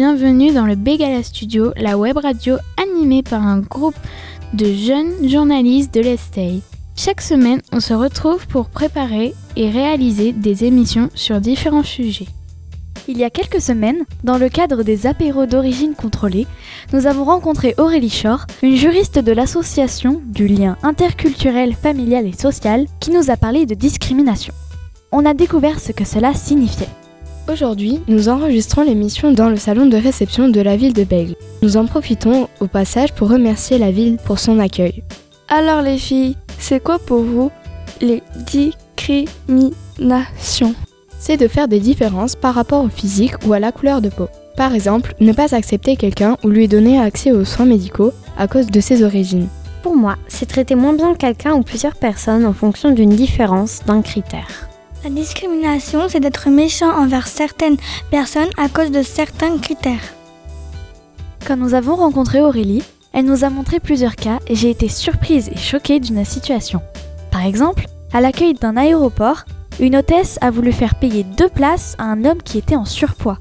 bienvenue dans le Begala Studio, la web radio animée par un groupe de jeunes journalistes de l'Estée. Chaque semaine, on se retrouve pour préparer et réaliser des émissions sur différents sujets. Il y a quelques semaines, dans le cadre des apéros d'origine contrôlée, nous avons rencontré Aurélie Shore, une juriste de l'association du lien interculturel, familial et social, qui nous a parlé de discrimination. On a découvert ce que cela signifiait. Aujourd'hui, nous enregistrons l'émission dans le salon de réception de la ville de Bègle. Nous en profitons au passage pour remercier la ville pour son accueil. Alors les filles, c'est quoi pour vous les discriminations? C'est de faire des différences par rapport au physique ou à la couleur de peau. Par exemple, ne pas accepter quelqu'un ou lui donner accès aux soins médicaux à cause de ses origines. Pour moi, c'est traiter moins bien quelqu'un ou plusieurs personnes en fonction d'une différence d'un critère. La discrimination, c'est d'être méchant envers certaines personnes à cause de certains critères. Quand nous avons rencontré Aurélie, elle nous a montré plusieurs cas et j'ai été surprise et choquée d'une situation. Par exemple, à l'accueil d'un aéroport, une hôtesse a voulu faire payer deux places à un homme qui était en surpoids.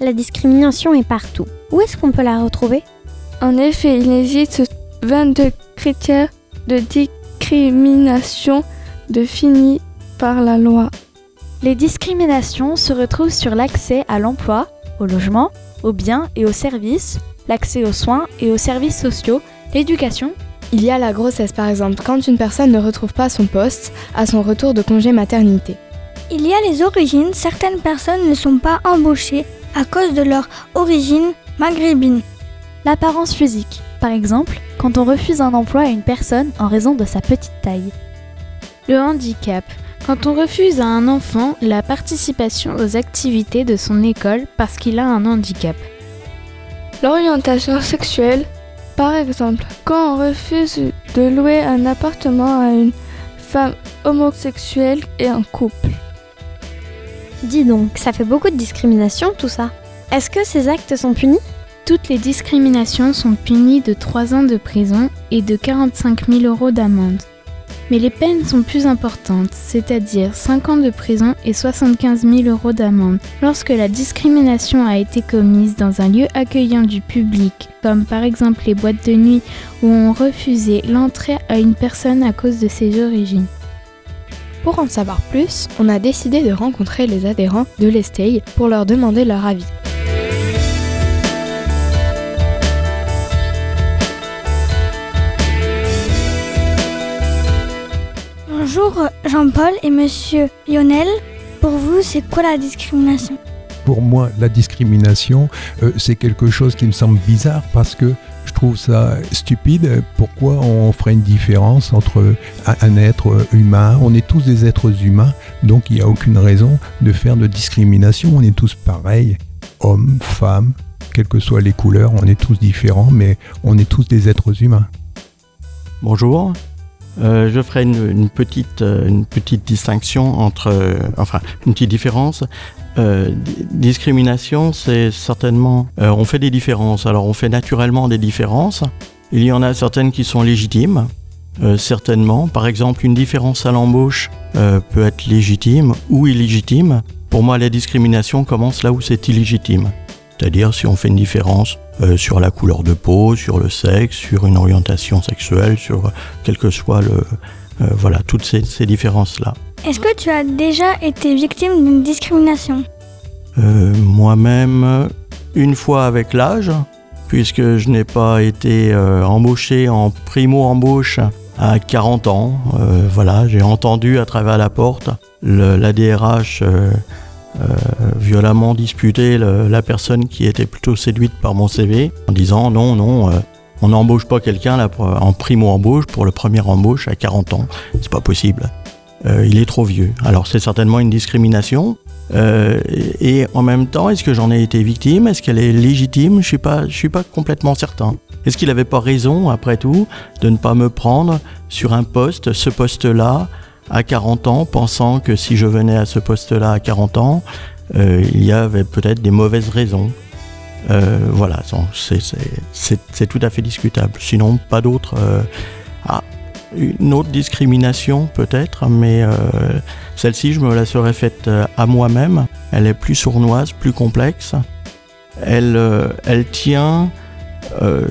La discrimination est partout. Où est-ce qu'on peut la retrouver? En effet, il existe 22 critères de discrimination définis par la loi. Les discriminations se retrouvent sur l'accès à l'emploi, au logement, aux biens et aux services, l'accès aux soins et aux services sociaux, l'éducation. Il y a la grossesse par exemple, quand une personne ne retrouve pas son poste à son retour de congé maternité. Il y a les origines, certaines personnes ne sont pas embauchées à cause de leur origine maghrébine. L'apparence physique, par exemple, quand on refuse un emploi à une personne en raison de sa petite taille. Le handicap, quand on refuse à un enfant la participation aux activités de son école parce qu'il a un handicap. L'orientation sexuelle, par exemple, quand on refuse de louer un appartement à une femme homosexuelle et un couple. Dis donc, ça fait beaucoup de discrimination tout ça. Est-ce que ces actes sont punis? Toutes les discriminations sont punies de 3 ans de prison et de 45 000 euros d'amende. Mais les peines sont plus importantes, c'est-à-dire 5 ans de prison et 75 000 euros d'amende, lorsque la discrimination a été commise dans un lieu accueillant du public, comme par exemple les boîtes de nuit où on refusait l'entrée à une personne à cause de ses origines. Pour en savoir plus, on a décidé de rencontrer les adhérents de l'Estey pour leur demander leur avis. Bonjour Jean-Paul et Monsieur Lionel. Pour vous, c'est quoi la discrimination? Pour moi, la discrimination, euh, c'est quelque chose qui me semble bizarre parce que je trouve ça stupide. Pourquoi on ferait une différence entre un, un être humain? On est tous des êtres humains, donc il n'y a aucune raison de faire de discrimination. On est tous pareils, hommes, femmes, quelles que soient les couleurs, on est tous différents, mais on est tous des êtres humains. Bonjour, euh, je ferai une, une petite, euh, une petite distinction entre, euh, enfin, une petite différence. Di- discrimination, c'est certainement, on fait des différences. Alors, on fait naturellement des différences. Il y en a certaines qui sont légitimes, certainement. Par exemple, une différence à l'embauche peut être légitime ou illégitime. Pour moi, la discrimination commence là où c'est illégitime. C'est-à-dire si on fait une différence euh, sur la couleur de peau, sur le sexe, sur une orientation sexuelle, sur euh, quel que soit le... euh, voilà, toutes ces, ces différences-là. Est-ce que tu as déjà été victime d'une discrimination? Euh, Moi-même, une fois avec l'âge, puisque je n'ai pas été embauché en primo-embauche à 40 ans. Voilà, j'ai entendu à travers la porte le, la DRH violemment disputer la personne qui était plutôt séduite par mon CV en disant non, non, euh, on n'embauche pas quelqu'un en primo-embauche pour le premier embauche à 40 ans. C'est pas possible. Euh, il est trop vieux. Alors c'est certainement une discrimination. Euh, et, et en même temps, est-ce que j'en ai été victime? Est-ce qu'elle est légitime? Je suis pas, je suis pas complètement certain. Est-ce qu'il n'avait pas raison, après tout, de ne pas me prendre sur un poste, ce poste-là, à 40 ans, pensant que si je venais à ce poste-là à 40 ans, euh, il y avait peut-être des mauvaises raisons. Euh, voilà, c'est- tout à fait discutable. Sinon, pas d'autres. euh, ah, une autre discrimination peut-être, mais celle-ci, je me la serais faite à moi-même. Elle est plus sournoise, plus complexe. elle, elle tient. Euh,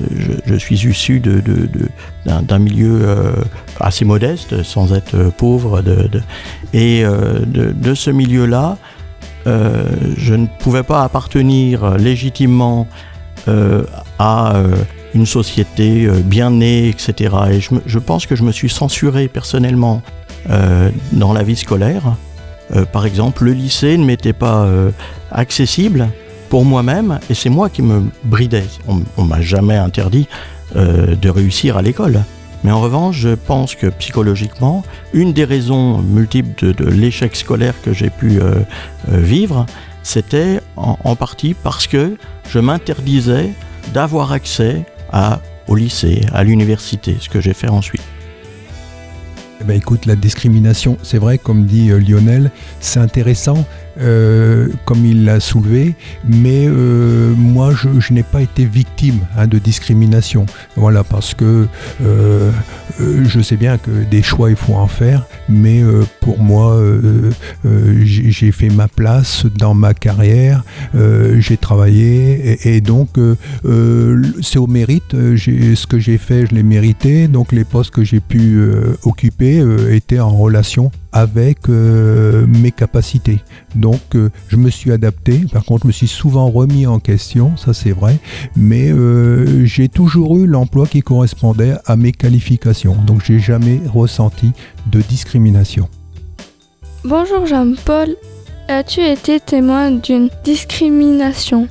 je, suis issu d'un, milieu euh, assez modeste, sans être euh, pauvre, et de, ce milieu-là, je ne pouvais pas appartenir légitimement à une société bien née, etc. Et je, je pense que je me suis censuré personnellement dans la vie scolaire. Par exemple, le lycée ne m'était pas accessible pour moi-même et c'est moi qui me bridais. On, on m'a jamais interdit euh, de réussir à l'école. Mais en revanche, je pense que psychologiquement, une des raisons multiples de, l'échec scolaire que j'ai pu euh, euh, vivre, c'était en, partie parce que je m'interdisais d'avoir accès au lycée, à l'université, ce que j'ai fait ensuite. Eh ben, écoute, la discrimination, c'est vrai, comme dit Lionel, c'est intéressant, euh, comme il l'a soulevé, mais euh, moi, je, n'ai pas été victime hein, de discrimination. Voilà, parce que euh, je sais bien que des choix, il faut en faire, mais pour moi, j'ai fait ma place dans ma carrière, j'ai travaillé, et, donc, c'est au mérite. Ce que j'ai fait, je l'ai mérité, donc les postes que j'ai pu occuper étaient en relation avec euh, mes capacités. Donc euh, je me suis adapté, par contre je me suis souvent remis en question, ça c'est vrai, mais euh, j'ai toujours eu l'emploi qui correspondait à mes qualifications, donc j'ai jamais ressenti de discrimination. Bonjour Jean-Paul, as-tu été témoin d'une discrimination?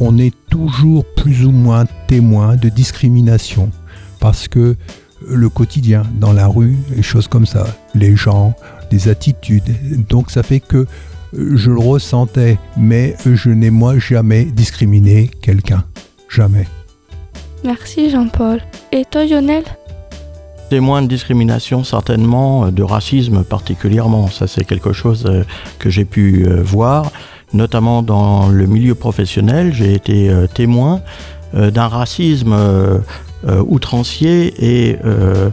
On est toujours plus ou moins témoin de discrimination. Parce que le quotidien dans la rue, les choses comme ça, les gens, des attitudes, donc ça fait que euh, je le ressentais, mais je n'ai moi jamais discriminé quelqu'un, jamais. Merci Jean-Paul. Et toi Lionel? Témoin de discrimination certainement, euh, de racisme particulièrement, ça c'est quelque chose euh, que j'ai pu voir, notamment dans le milieu professionnel, j'ai été témoin d'un racisme outrancier et euh,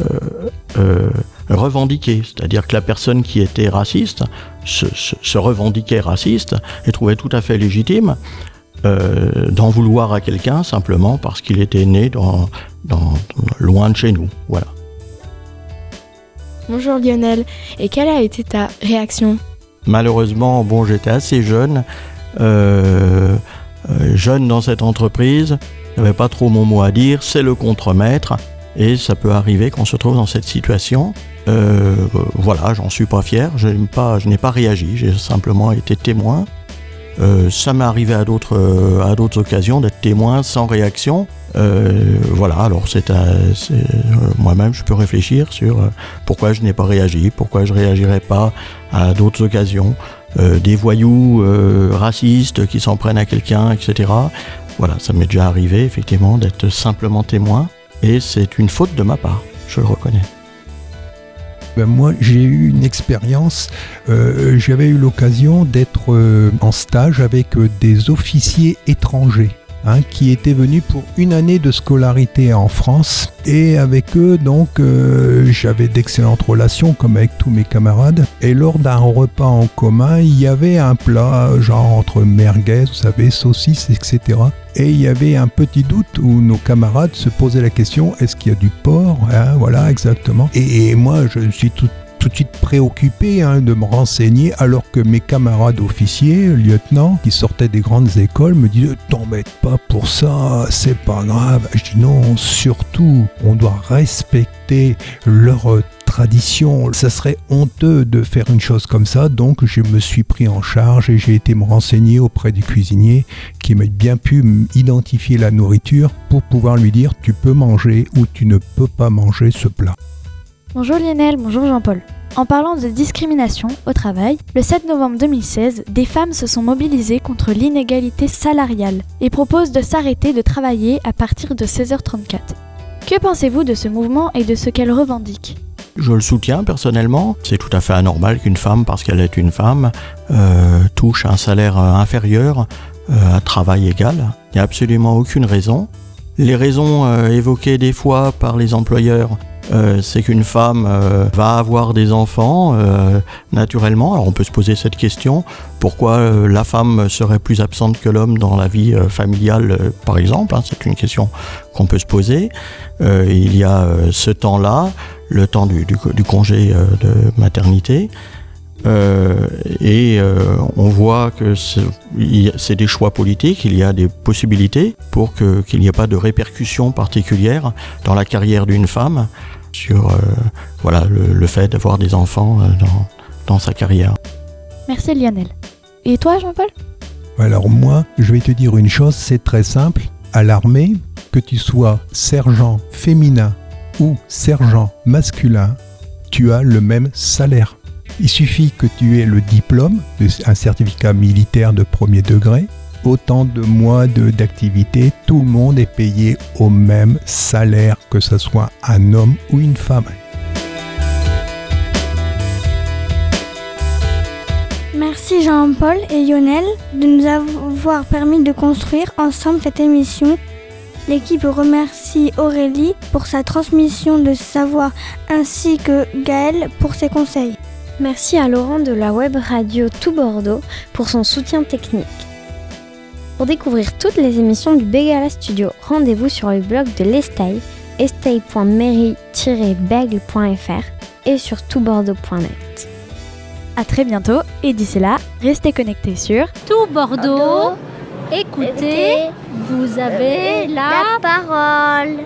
euh, euh, revendiqué, c'est-à-dire que la personne qui était raciste se, se- se revendiquait raciste et trouvait tout à fait légitime euh, d'en vouloir à quelqu'un simplement parce qu'il était né dans, dans- loin de chez nous. Voilà. Bonjour Lionel, et quelle a été ta réaction? Malheureusement, bon, j'étais assez jeune, euh, euh, jeune dans cette entreprise, je n'avais pas trop mon mot à dire, c'est le contremaître, et ça peut arriver qu'on se trouve dans cette situation. Euh, voilà, j'en suis pas fier, je n'ai pas, réagi, j'ai simplement été témoin. Euh, ça m'est arrivé à d'autres, euh, à d'autres occasions d'être témoin sans réaction. Voilà, alors c'est, moi-même, je peux réfléchir sur pourquoi je n'ai pas réagi, pourquoi je réagirais pas à d'autres occasions, des voyous racistes qui s'en prennent à quelqu'un, etc. Voilà, ça m'est déjà arrivé effectivement d'être simplement témoin, et c'est une faute de ma part, je le reconnais. Ben, moi, j'ai eu une expérience. euh, J'avais eu l'occasion d'être euh, en stage avec euh, des officiers étrangers. Hein, qui étaient venus pour une année de scolarité en France. Et avec eux donc euh, j'avais d'excellentes relations comme avec tous mes camarades. Et lors d'un repas en commun il y avait un plat genre entre merguez vous savez saucisses etc et il y avait un petit doute où nos camarades se posaient la question est-ce qu'il y a du porc Hein, Voilà, exactement. Et, et moi, je suis tout, tout de suite préoccupé hein, de me renseigner, alors que mes camarades officiers, lieutenants, qui sortaient des grandes écoles, me disaient T'embête pas pour ça, c'est pas grave. Je dis Non, surtout, on doit respecter leur tradition. Ça serait honteux de faire une chose comme ça, donc je me suis pris en charge et j'ai été me renseigner auprès du cuisinier qui m'a bien pu identifier la nourriture pour pouvoir lui dire tu peux manger ou tu ne peux pas manger ce plat. Bonjour Lionel, bonjour Jean-Paul. En parlant de discrimination au travail, le 7 novembre 2016, des femmes se sont mobilisées contre l'inégalité salariale et proposent de s'arrêter de travailler à partir de 16h34. Que pensez-vous de ce mouvement et de ce qu'elles revendiquent Je le soutiens personnellement. C'est tout à fait anormal qu'une femme, parce qu'elle est une femme, euh, touche un salaire euh, inférieur euh, à travail égal. Il n'y a absolument aucune raison. Les raisons évoquées des fois par les employeurs euh, c'est qu'une femme euh, va avoir des enfants euh, naturellement. Alors on peut se poser cette question pourquoi la femme serait plus absente que l'homme dans la vie familiale, par exemple hein, C'est une question qu'on peut se poser. Il y a ce temps-là, le temps du, congé de maternité. Et on voit que c'est des choix politiques, il y a des possibilités pour qu'il n'y ait pas de répercussions particulières dans la carrière d'une femme sur euh, voilà, le, le fait d'avoir des enfants euh, dans, dans sa carrière. Merci Lionel. Et toi Jean-Paul? Alors moi, je vais te dire une chose, c'est très simple. À l'armée, que tu sois sergent féminin ou sergent masculin, tu as le même salaire. Il suffit que tu aies le diplôme, un certificat militaire de premier degré, autant de mois de- d'activité, tout le monde est payé au même salaire, que ce soit un homme ou une femme. Merci Jean-Paul et Lionel de nous avoir permis de construire ensemble cette émission. L'équipe remercie Aurélie pour sa transmission de savoir ainsi que Gaël pour ses conseils. Merci à Laurent de la web radio Tout Bordeaux pour son soutien technique. Pour découvrir toutes les émissions du Begala Studio, rendez-vous sur le blog de l'Estay, estay.mairie-bègle.fr et sur toutbordeaux.net. À très bientôt et d'ici là, restez connectés sur Tout Bordeaux, écoutez, vous avez la parole.